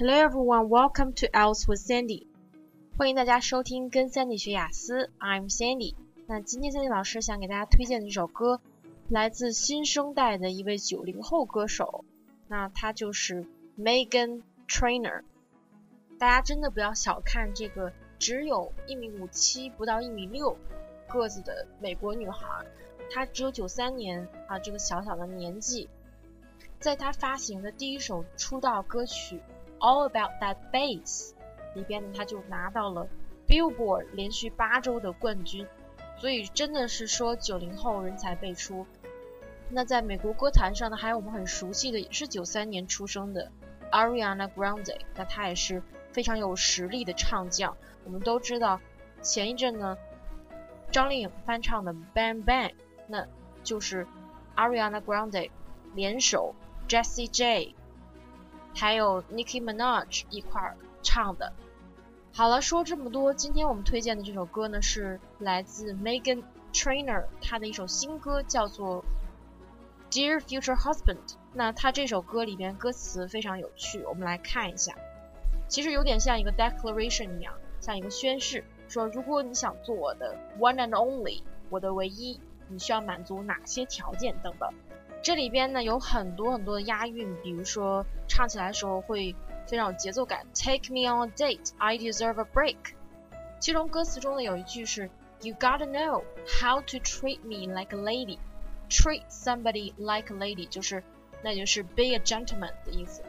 Hello everyone, welcome to Else with Sandy。欢迎大家收听跟 Sandy 学雅思，I'm Sandy。那今天 Sandy 老师想给大家推荐的这首歌，来自新生代的一位九零后歌手，那他就是 Megan Trainer。大家真的不要小看这个只有一米五七不到一米六个子的美国女孩，她只有九三年啊这个小小的年纪，在她发行的第一首出道歌曲《All About That Bass》里边呢，他就拿到了 Billboard 连续八周的冠军。所以真的是说九零后人才辈出。那在美国歌坛上呢，还有我们很熟悉的，也是九三年出生的 Ariana Grande。那她也是非常有实力的唱将。我们都知道，前一阵呢，张靓颖翻唱的《Bang Bang》，那就是 Ariana Grande 联手 Jessie J，还有 Nicki Minaj 一块儿唱的。好了，说这么多，今天我们推荐的这首歌呢，是来自 Megan Trainer 她的一首新歌，叫做 Dear Future Husband。那她这首歌里边歌词非常有趣，我们来看一下。其实有点像一个 declaration 一样，像一个宣誓，说如果你想做我的 one and only，我的唯一，你需要满足哪些条件等等。这里边呢有很多很多的押韵，比如说唱起来的时候会。非常有节奏感。Take me on a date, I deserve a break。其中歌词中呢有一句是 You gotta know how to treat me like a lady。Treat somebody like a lady 就是那就是 be a gentleman 的意思。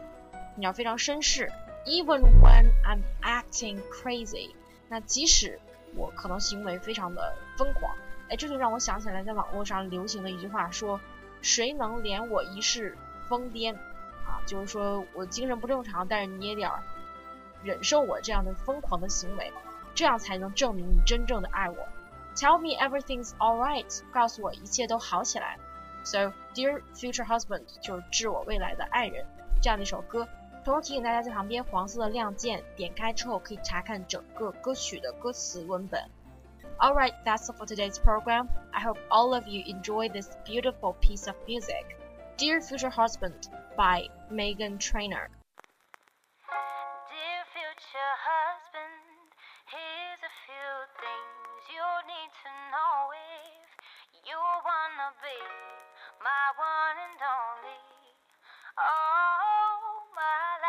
你要非常绅士。Even when I'm acting crazy，那即使我可能行为非常的疯狂，哎，这就让我想起来在网络上流行的一句话，说谁能怜我一世疯癫？啊，就是说我精神不正常，但是你也得忍受我这样的疯狂的行为，这样才能证明你真正的爱我。Tell me everything's all right，告诉我一切都好起来。So dear future husband，就是致我未来的爱人，这样的一首歌。同时提醒大家，在旁边黄色的亮键点开之后，可以查看整个歌曲的歌词文本。Alright, that's all for today's program. I hope all of you enjoy this beautiful piece of music. Dear Future Husband by Megan Trainer. Dear future husband, here's a few things you need to know if you wanna be my one and only. All my life.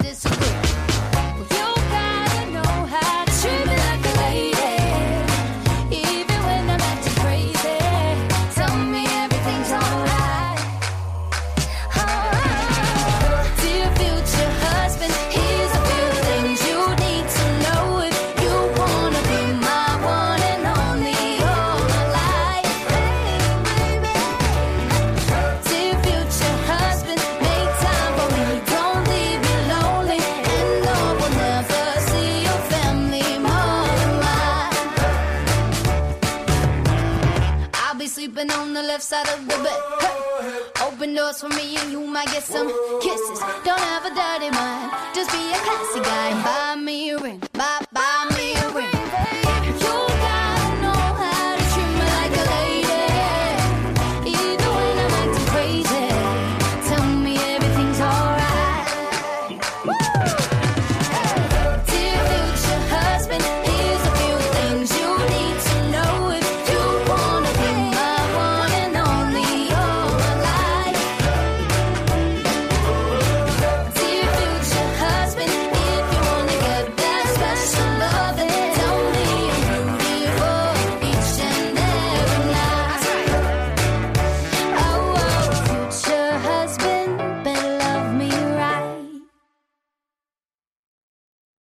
side of the bed. Hey. Open doors for me and you might get some kisses. Don't have a dirty mind, just be a classy guy and buy me a ring. Buy